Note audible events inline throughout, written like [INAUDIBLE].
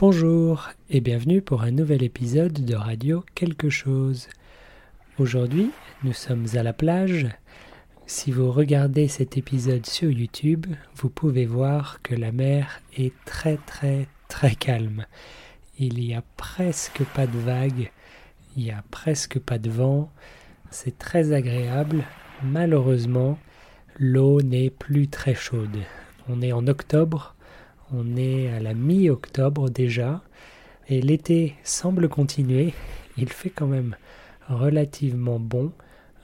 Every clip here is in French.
Bonjour et bienvenue pour un nouvel épisode de Radio Quelque chose. Aujourd'hui, nous sommes à la plage. Si vous regardez cet épisode sur YouTube, vous pouvez voir que la mer est très très très calme. Il n'y a presque pas de vagues, il n'y a presque pas de vent. C'est très agréable. Malheureusement, l'eau n'est plus très chaude. On est en octobre, on est à la mi-octobre déjà et l'été semble continuer. Il fait quand même relativement bon.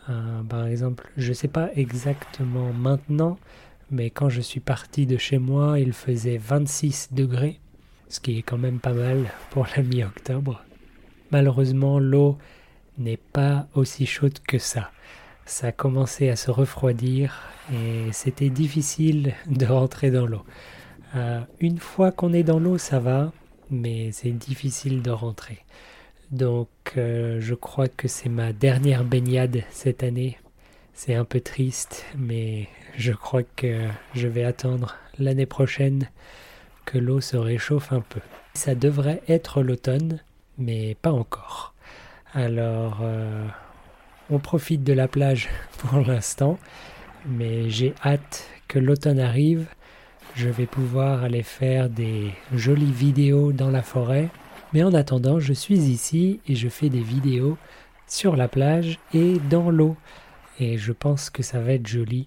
Euh, par exemple, je ne sais pas exactement maintenant, mais quand je suis parti de chez moi, il faisait 26 degrés, ce qui est quand même pas mal pour la mi-octobre. Malheureusement, l'eau n'est pas aussi chaude que ça. Ça a commencé à se refroidir et c'était difficile de rentrer dans l'eau. Euh, une fois qu'on est dans l'eau, ça va, mais c'est difficile de rentrer. Donc euh, je crois que c'est ma dernière baignade cette année. C'est un peu triste, mais je crois que je vais attendre l'année prochaine que l'eau se réchauffe un peu. Ça devrait être l'automne, mais pas encore. Alors euh, on profite de la plage [LAUGHS] pour l'instant, mais j'ai hâte que l'automne arrive je vais pouvoir aller faire des jolies vidéos dans la forêt. Mais en attendant, je suis ici et je fais des vidéos sur la plage et dans l'eau. Et je pense que ça va être joli.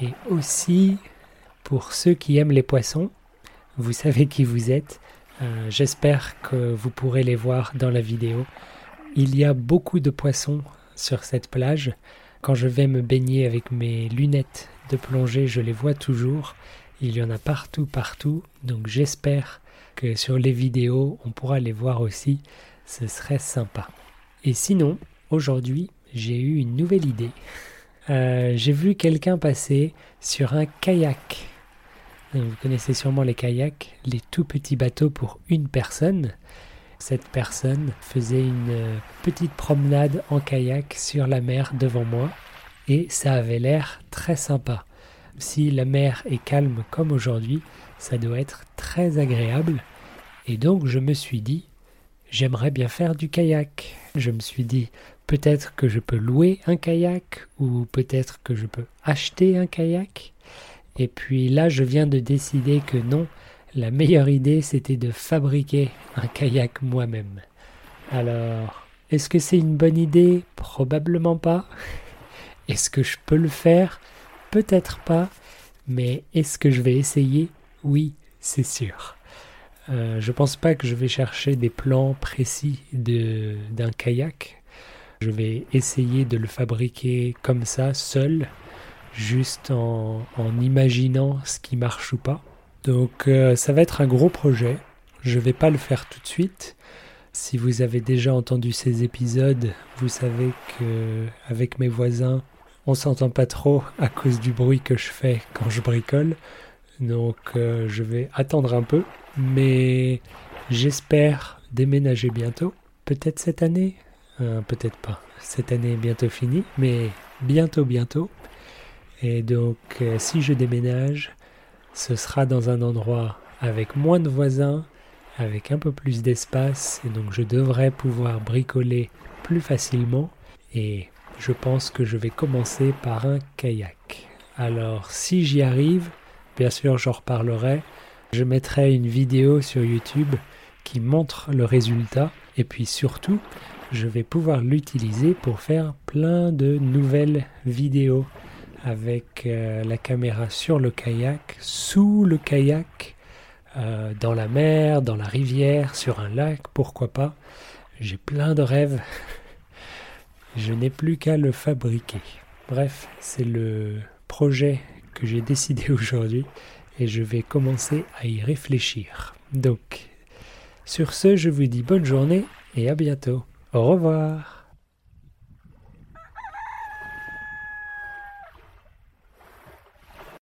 Et aussi, pour ceux qui aiment les poissons, vous savez qui vous êtes. Euh, j'espère que vous pourrez les voir dans la vidéo. Il y a beaucoup de poissons sur cette plage. Quand je vais me baigner avec mes lunettes de plongée, je les vois toujours. Il y en a partout, partout. Donc j'espère que sur les vidéos, on pourra les voir aussi. Ce serait sympa. Et sinon, aujourd'hui, j'ai eu une nouvelle idée. Euh, j'ai vu quelqu'un passer sur un kayak. Vous connaissez sûrement les kayaks, les tout petits bateaux pour une personne. Cette personne faisait une petite promenade en kayak sur la mer devant moi et ça avait l'air très sympa. Si la mer est calme comme aujourd'hui, ça doit être très agréable. Et donc je me suis dit, j'aimerais bien faire du kayak. Je me suis dit, peut-être que je peux louer un kayak ou peut-être que je peux acheter un kayak. Et puis là, je viens de décider que non, la meilleure idée, c'était de fabriquer un kayak moi-même. Alors, est-ce que c'est une bonne idée? Probablement pas. [LAUGHS] Est-ce que je peux le faire? Peut-être pas, mais est-ce que je vais essayer? Oui, c'est sûr. Euh, je pense pas que je vais chercher des plans précis d'un kayak. Je vais essayer de le fabriquer comme ça, seul, juste en, imaginant ce qui marche ou pas. Donc euh, ça va être un gros projet. Je vais pas le faire tout de suite. Si vous avez déjà entendu ces épisodes, vous savez que avec mes voisins, on s'entend pas trop à cause du bruit que je fais quand je bricole. Donc euh, je vais attendre un peu. Mais j'espère déménager bientôt. Peut-être cette année. Euh, peut-être pas. Cette année est bientôt finie. Mais bientôt, bientôt. Et donc euh, si je déménage, ce sera dans un endroit avec moins de voisins, avec un peu plus d'espace. Et donc je devrais pouvoir bricoler plus facilement. Et je pense que je vais commencer par un kayak. Alors si j'y arrive, bien sûr j'en reparlerai, je mettrai une vidéo sur YouTube qui montre le résultat et puis surtout je vais pouvoir l'utiliser pour faire plein de nouvelles vidéos avec euh, la caméra sur le kayak, sous le kayak, euh, dans la mer, dans la rivière, sur un lac, pourquoi pas. J'ai plein de rêves je n'ai plus qu'à le fabriquer. Bref, c'est le projet que j'ai décidé [LAUGHS] aujourd'hui et je vais commencer à y réfléchir. Donc, sur ce, je vous dis bonne journée et à bientôt. Au revoir